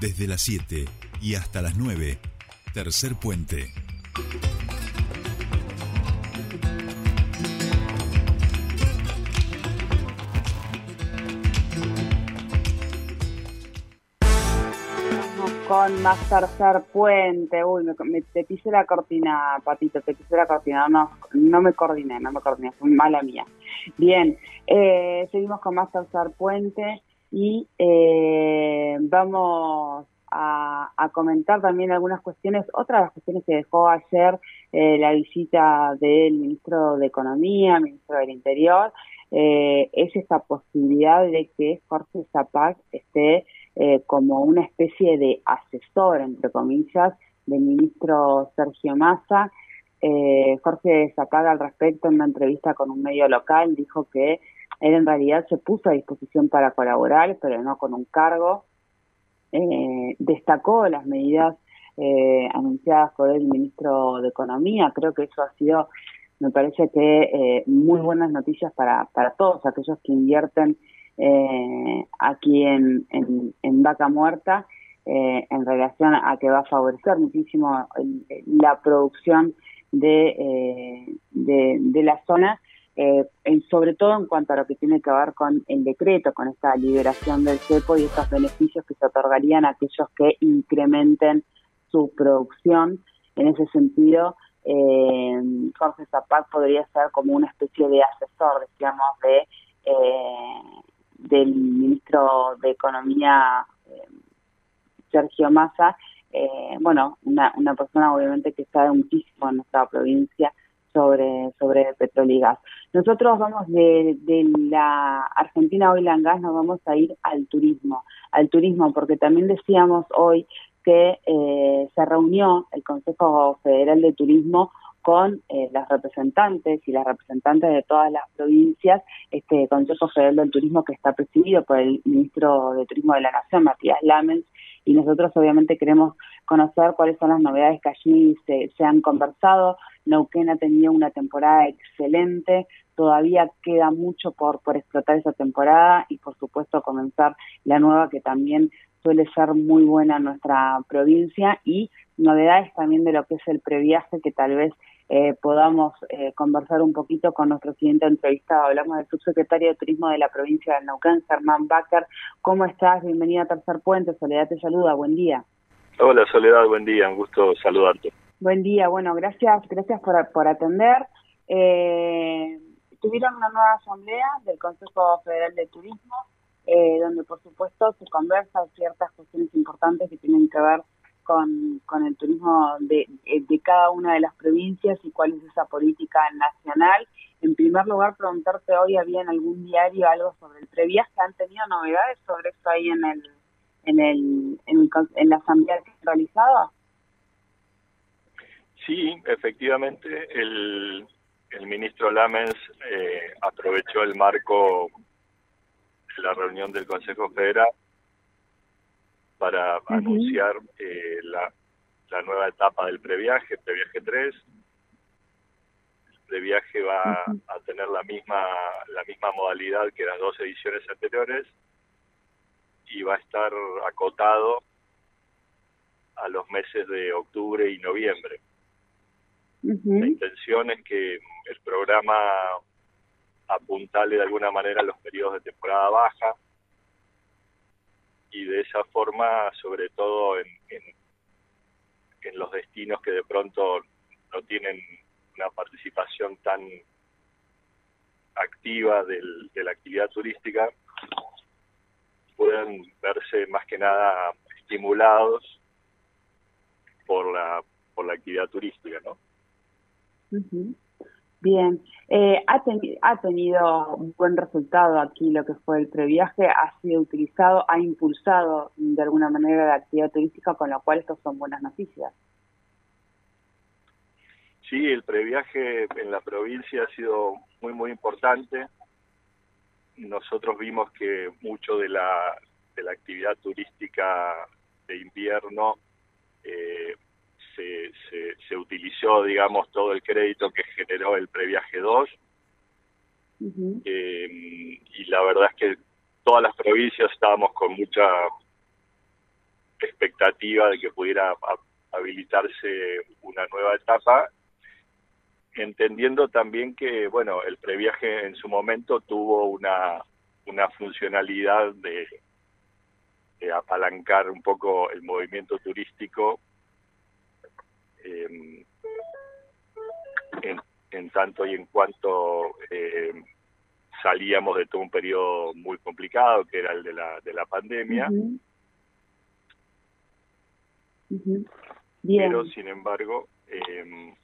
Desde las 7 y hasta las 9, Tercer Puente. con más tercer puente. Uy, me, te pisé la cortina, Patito, te pisé la cortina. No, no me coordiné, no me coordiné, fue mala mía. Bien, eh, seguimos con más tercer puente y eh, vamos a, comentar también algunas cuestiones, otras las cuestiones que dejó ayer eh, la visita del ministro de Economía, ministro del Interior, es esta posibilidad de que Jorge Zapac esté eh, como una especie de asesor, entre comillas, del ministro Sergio Massa. Eh, Jorge Zacaga al respecto en una entrevista con un medio local dijo que él en realidad se puso a disposición para colaborar, pero no con un cargo. Eh, destacó las medidas eh, anunciadas por el ministro de Economía. Creo que eso ha sido, me parece que muy buenas noticias para, para todos aquellos que invierten eh, aquí en, en, Vaca Muerta eh, en relación a que va a favorecer muchísimo la producción de, eh, de, la zona, eh, sobre todo en cuanto a lo que tiene que ver con el decreto, con esta liberación del cepo y estos beneficios que se otorgarían a aquellos que incrementen su producción. En ese sentido, eh, Jorge Zapac podría ser como una especie de asesor, decíamos, de eh, del ministro de Economía, eh, Sergio Massa, eh, bueno, una, una persona obviamente que sabe muchísimo en nuestra provincia sobre, sobre petróleo y gas. Nosotros vamos de, de la Argentina Oil and Gas, nos vamos a ir al turismo, al turismo, porque también decíamos hoy que eh, se reunió el Consejo Federal de Turismo con eh, las representantes y las representantes de todas las provincias, este Consejo Federal del Turismo que está presidido por el ministro de Turismo de la Nación, Matías Lamens, y nosotros obviamente queremos conocer cuáles son las novedades que allí se, se han conversado. Neuquén ha tenido una temporada excelente, todavía queda mucho por, por explotar esa temporada y por supuesto comenzar la nueva que también suele ser muy buena en nuestra provincia y novedades también de lo que es el previaje que tal vez eh, podamos eh, conversar un poquito con nuestro siguiente entrevistado. Hablamos del subsecretario de Turismo de la provincia de Neuquén, Germán Bacher. ¿Cómo estás? Bienvenida a Tercer Puente. Soledad te saluda. Buen día. Hola Soledad, buen día. Un gusto saludarte. Buen día. Bueno, gracias, gracias por, por atender. Eh, tuvieron una nueva asamblea del Consejo Federal de Turismo, eh, donde por supuesto se conversan ciertas cuestiones importantes que tienen que ver con, con el turismo de, de cada una de las provincias y cuál es esa política nacional. En primer lugar, preguntarte hoy, ¿había en algún diario algo sobre el previaje? ¿Han tenido novedades sobre eso ahí en el en el en, la asamblea que han realizado? Sí, efectivamente, el, el ministro Lamens eh, aprovechó el marco de la reunión del Consejo Federal para anunciar eh, la, la, nueva etapa del previaje, previaje 3. El previaje va a tener la misma, la misma modalidad que las dos ediciones anteriores y va a estar acotado a los meses de octubre y noviembre. La intención es que el programa apuntale de alguna manera los periodos de temporada baja, y de esa forma, sobre todo en, en, los destinos que de pronto no tienen una participación tan activa del, de la actividad turística, puedan verse más que nada estimulados por la por la actividad turística, ¿no? Bien, eh, ha, ha tenido un buen resultado aquí lo que fue el previaje, ha sido utilizado, ha impulsado de alguna manera la actividad turística, con lo cual estos son buenas noticias. Sí, el previaje en la provincia ha sido muy, muy importante. Nosotros vimos que mucho de la, de la actividad turística de invierno eh, se, se, utilizó, digamos, todo el crédito que generó el previaje 2. Eh, y la verdad es que todas las provincias estábamos con mucha expectativa de que pudiera habilitarse una nueva etapa, entendiendo también que, bueno, el previaje en su momento tuvo una, una funcionalidad de, apalancar un poco el movimiento turístico em, en, tanto y en cuanto em, salíamos de todo un periodo muy complicado que era el de la, de la pandemia. Pero, sin embargo, em,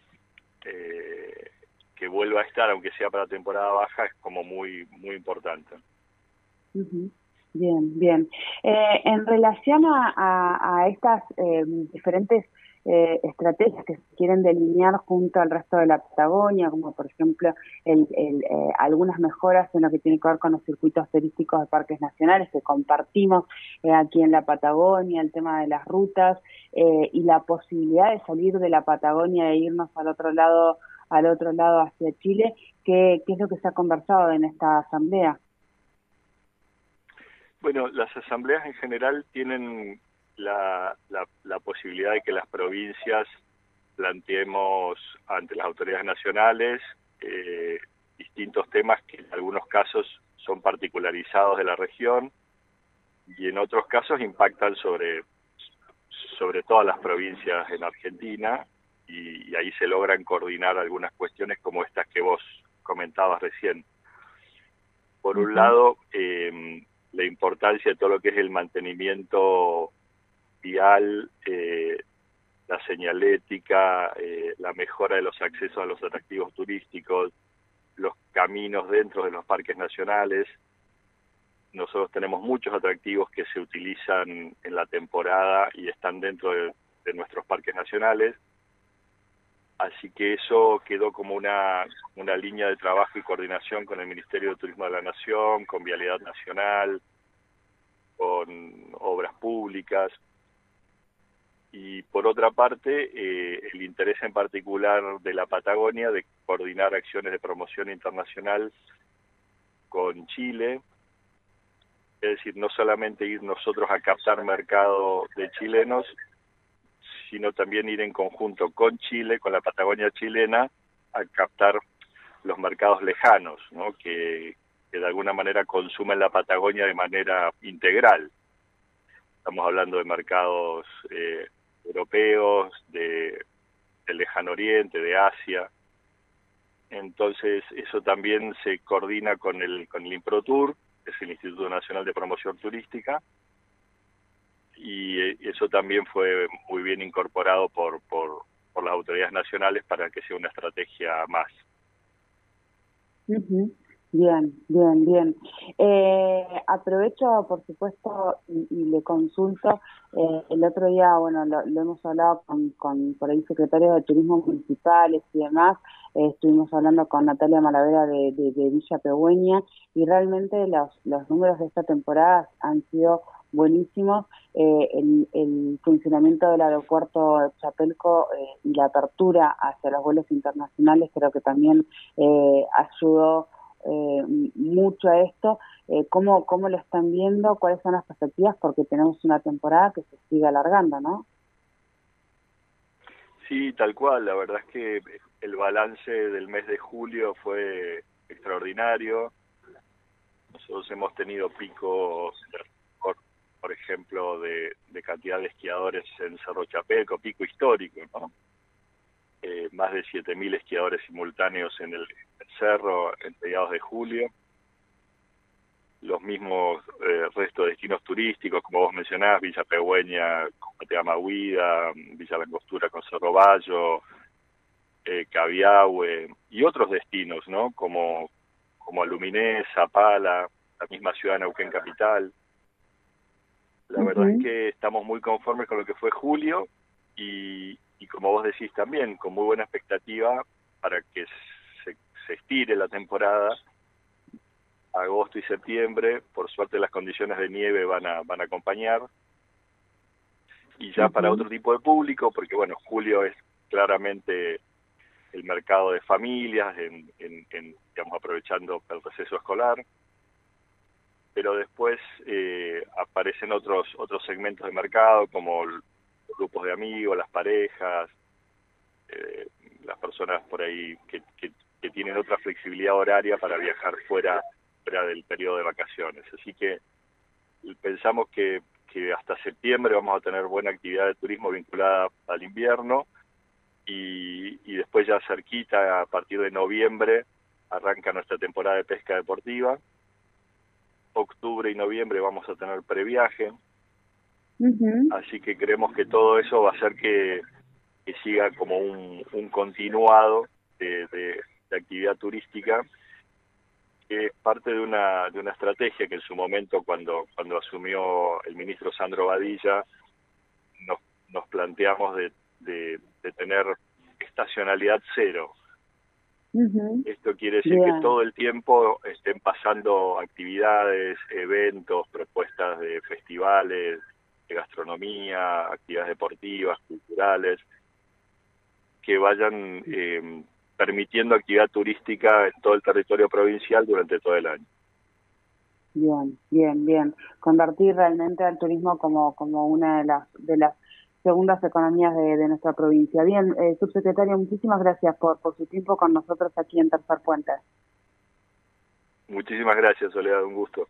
eh, que vuelva a estar, aunque sea para temporada baja, es como muy, muy importante. Bien, bien. Eh, en relación a, a, estas eh, diferentes eh, estrategias que se quieren delinear junto al resto de la Patagonia, como por ejemplo el, el, eh, algunas mejoras en lo que tiene que ver con los circuitos turísticos de parques nacionales que compartimos eh, aquí en la Patagonia, el tema de las rutas y la posibilidad de salir de la Patagonia e irnos al otro lado al otro lado hacia Chile, ¿qué, qué es lo que se ha conversado en esta asamblea? Bueno, las asambleas en general tienen la, la, posibilidad de que las provincias planteemos ante las autoridades nacionales eh, distintos temas que en algunos casos son particularizados de la región y en otros casos impactan sobre, sobre todas las provincias en Argentina y, ahí se logran coordinar algunas cuestiones como estas que vos comentabas recién. Por un lado, eh, la importancia de todo lo que es el mantenimiento eh, la señalética, eh, la mejora de los accesos a los atractivos turísticos, los caminos dentro de los parques nacionales. Nosotros tenemos muchos atractivos que se utilizan en la temporada y están dentro de, nuestros parques nacionales. Así que eso quedó como una, una línea de trabajo y coordinación con el Ministerio de Turismo de la Nación, con Vialidad Nacional, con obras públicas, y por otra parte eh, el interés en particular de la Patagonia de coordinar acciones de promoción internacional con Chile, es decir, no solamente ir nosotros a captar mercado de chilenos, sino también ir en conjunto con Chile, con la Patagonia chilena, a captar los mercados lejanos, ¿no? que, de alguna manera consumen la Patagonia de manera integral. Estamos hablando de mercados eh, europeos, de, lejano oriente, de Asia. Entonces eso también se coordina con el, con el IMPROTUR, que es el Instituto Nacional de Promoción Turística, y eh, eso también fue muy bien incorporado por, por, por las autoridades nacionales para que sea una estrategia más. Bien, bien, bien. Eh, aprovecho, por supuesto, y, le consulto. Eh, el otro día, bueno, lo, hemos hablado con, con, por ahí, secretarios de turismo municipales y demás. Eh, estuvimos hablando con Natalia Malavera de, de, Villa Pegüeña y realmente los, los números de esta temporada han sido buenísimos. el, el, funcionamiento del aeropuerto de Chapelco y la apertura hacia los vuelos internacionales creo que también ayudó eh, mucho a esto. Eh, ¿cómo, ¿Cómo lo están viendo? ¿Cuáles son las perspectivas? Porque tenemos una temporada que se sigue alargando, ¿no? Sí, tal cual. La verdad es que el balance del mes de julio fue extraordinario. Nosotros hemos tenido picos, por, por ejemplo, de, de cantidad de esquiadores en Cerro Chapelco, pico histórico, ¿no? Eh, más de 7.000 esquiadores simultáneos en el, cerro en mediados de julio. Los mismos eh, restos de destinos turísticos, como vos mencionás, Villa Pegüeña con Huida, Villa Langostura con Cerro Bayo, eh, Cabiahue y otros destinos, ¿no? Como, como Aluminés, Zapala, la misma ciudad de Neuquén Capital. La verdad es que estamos muy conformes con lo que fue julio y, y como vos decís también, con muy buena expectativa para que se, se estire la temporada agosto y septiembre, por suerte las condiciones de nieve van a, van a acompañar, y ya para otro tipo de público, porque bueno, julio es claramente el mercado de familias, en, en, digamos, aprovechando el receso escolar, pero después aparecen otros otros segmentos de mercado como grupos de amigos, las parejas, las personas por ahí que, que, tienen otra flexibilidad horaria para viajar fuera, fuera del periodo de vacaciones. Así que pensamos que, que hasta septiembre vamos a tener buena actividad de turismo vinculada al invierno y, y después ya cerquita, a partir de noviembre, arranca nuestra temporada de pesca deportiva. Octubre y noviembre vamos a tener previaje. Así que creemos que todo eso va a hacer que, que siga como un, un continuado de, de, actividad turística que es parte de una de una estrategia que en su momento cuando cuando asumió el ministro Sandro Badilla nos, nos planteamos de, de, tener estacionalidad cero. Esto quiere decir que todo el tiempo estén pasando actividades eventos propuestas de festivales de gastronomía actividades deportivas culturales que vayan eh, permitiendo actividad turística en todo el territorio provincial durante todo el año. Bien, bien, bien. Convertir realmente al turismo como, como una de las, de las segundas economías de, nuestra provincia. Bien, eh, subsecretario, muchísimas gracias por, por su tiempo con nosotros aquí en Tercer Puente. Muchísimas gracias, Soledad, un gusto.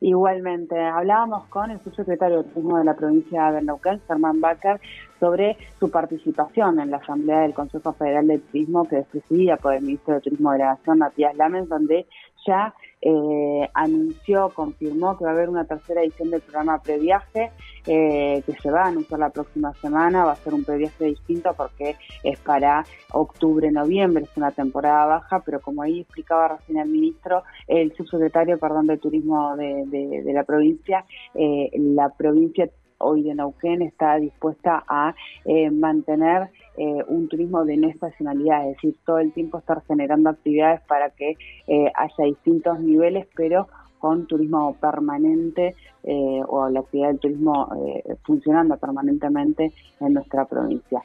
Igualmente, hablábamos con el subsecretario de Turismo de la provincia de Neuquén, Germán Bacar, sobre su participación en la Asamblea del Consejo Federal de Turismo que es presidida por el ministro de Turismo de la Nación, Matías Lamens, donde ya eh, anunció, confirmó que va a haber una tercera edición del programa Previaje, eh, que se va a anunciar la próxima semana, va a ser un previaje distinto porque es para octubre, noviembre, es una temporada baja, pero como ahí explicaba recién el ministro, el subsecretario, perdón, de Turismo de, de, la provincia, eh, la provincia hoy de Neuquén está dispuesta a eh, mantener eh, un turismo de no estacionalidad, es decir, todo el tiempo estar generando actividades para que eh, haya distintos niveles, pero con turismo permanente o la actividad del turismo funcionando permanentemente en nuestra provincia.